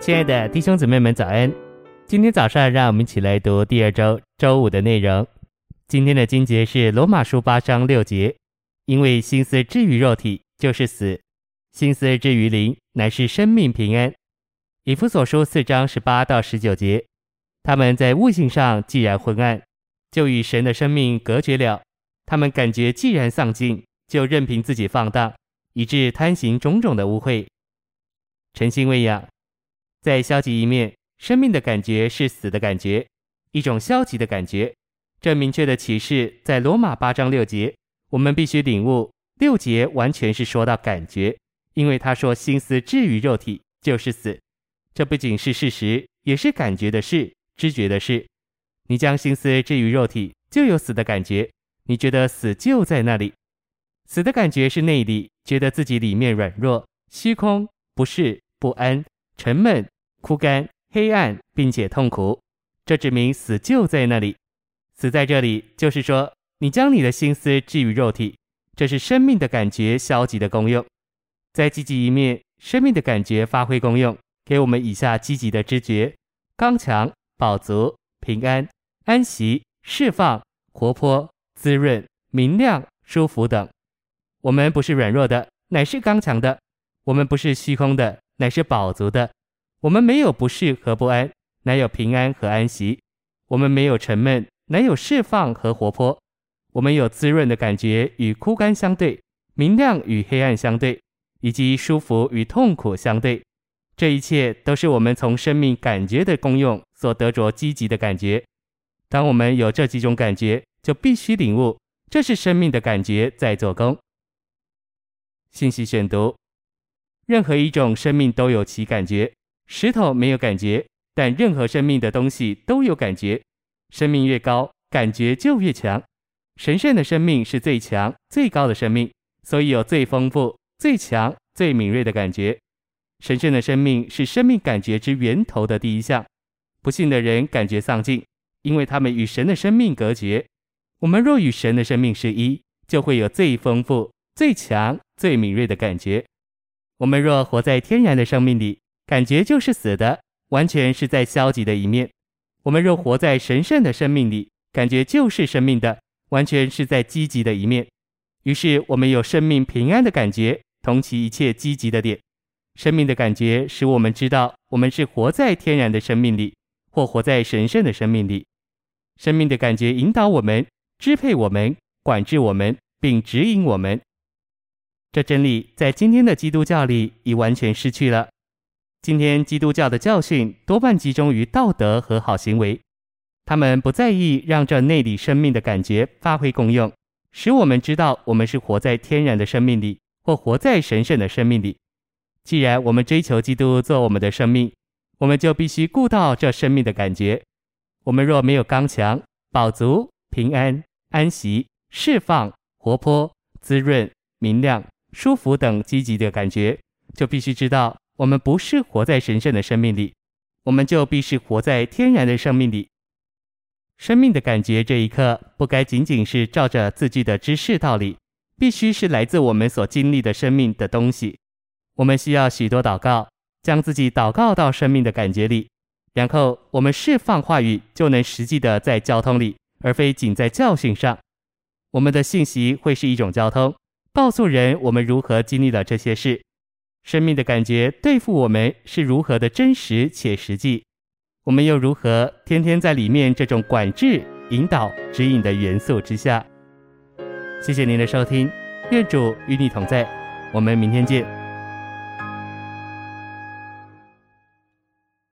亲爱的弟兄姊妹们，早安！今天早上，让我们一起来读第二周周五的内容。今天的经节是罗马书八章六节，因为心思置于肉体就是死，心思置于灵乃是生命平安。以弗所书四章十八到十九节，他们在悟性上既然昏暗，就与神的生命隔绝了；他们感觉既然丧尽，就任凭自己放荡，以致贪行种种的污秽。诚心喂养。在消极一面，生命的感觉是死的感觉，一种消极的感觉。这明确的启示在罗马八章六节，我们必须领悟。六节完全是说到感觉，因为他说心思置于肉体就是死。这不仅是事实，也是感觉的事、知觉的事。你将心思置于肉体，就有死的感觉。你觉得死就在那里，死的感觉是内里，觉得自己里面软弱、虚空、不适、不安。沉闷、枯干、黑暗，并且痛苦，这指明死就在那里。死在这里，就是说，你将你的心思置于肉体，这是生命的感觉消极的功用。在积极一面，生命的感觉发挥功用，给我们以下积极的知觉：刚强、饱足、平安、安息、释放、活泼、滋润、明亮、舒服等。我们不是软弱的，乃是刚强的；我们不是虚空的。乃是饱足的，我们没有不适和不安，乃有平安和安息；我们没有沉闷，乃有释放和活泼；我们有滋润的感觉与枯干相对，明亮与黑暗相对，以及舒服与痛苦相对。这一切都是我们从生命感觉的功用所得着积极的感觉。当我们有这几种感觉，就必须领悟，这是生命的感觉在做工。信息选读。任何一种生命都有其感觉，石头没有感觉，但任何生命的东西都有感觉。生命越高，感觉就越强。神圣的生命是最强、最高的生命，所以有最丰富、最强、最敏锐的感觉。神圣的生命是生命感觉之源头的第一项。不信的人感觉丧尽，因为他们与神的生命隔绝。我们若与神的生命是一，就会有最丰富、最强、最敏锐的感觉。我们若活在天然的生命里，感觉就是死的，完全是在消极的一面；我们若活在神圣的生命里，感觉就是生命的，完全是在积极的一面。于是，我们有生命平安的感觉，同其一切积极的点。生命的感觉使我们知道，我们是活在天然的生命里，或活在神圣的生命里。生命的感觉引导我们，支配我们，管制我们，并指引我们。这真理在今天的基督教里已完全失去了。今天基督教的教训多半集中于道德和好行为，他们不在意让这内里生命的感觉发挥功用，使我们知道我们是活在天然的生命里，或活在神圣的生命里。既然我们追求基督做我们的生命，我们就必须顾到这生命的感觉。我们若没有刚强、饱足、平安、安息、释放、活泼、滋润、明亮。舒服等积极的感觉，就必须知道我们不是活在神圣的生命里，我们就必须活在天然的生命里。生命的感觉这一刻不该仅仅是照着字句的知识道理，必须是来自我们所经历的生命的东西。我们需要许多祷告，将自己祷告到生命的感觉里，然后我们释放话语，就能实际的在交通里，而非仅在教训上。我们的信息会是一种交通。告诉人我们如何经历了这些事，生命的感觉对付我们是如何的真实且实际，我们又如何天天在里面这种管制、引导、指引的元素之下。谢谢您的收听，愿主与你同在，我们明天见。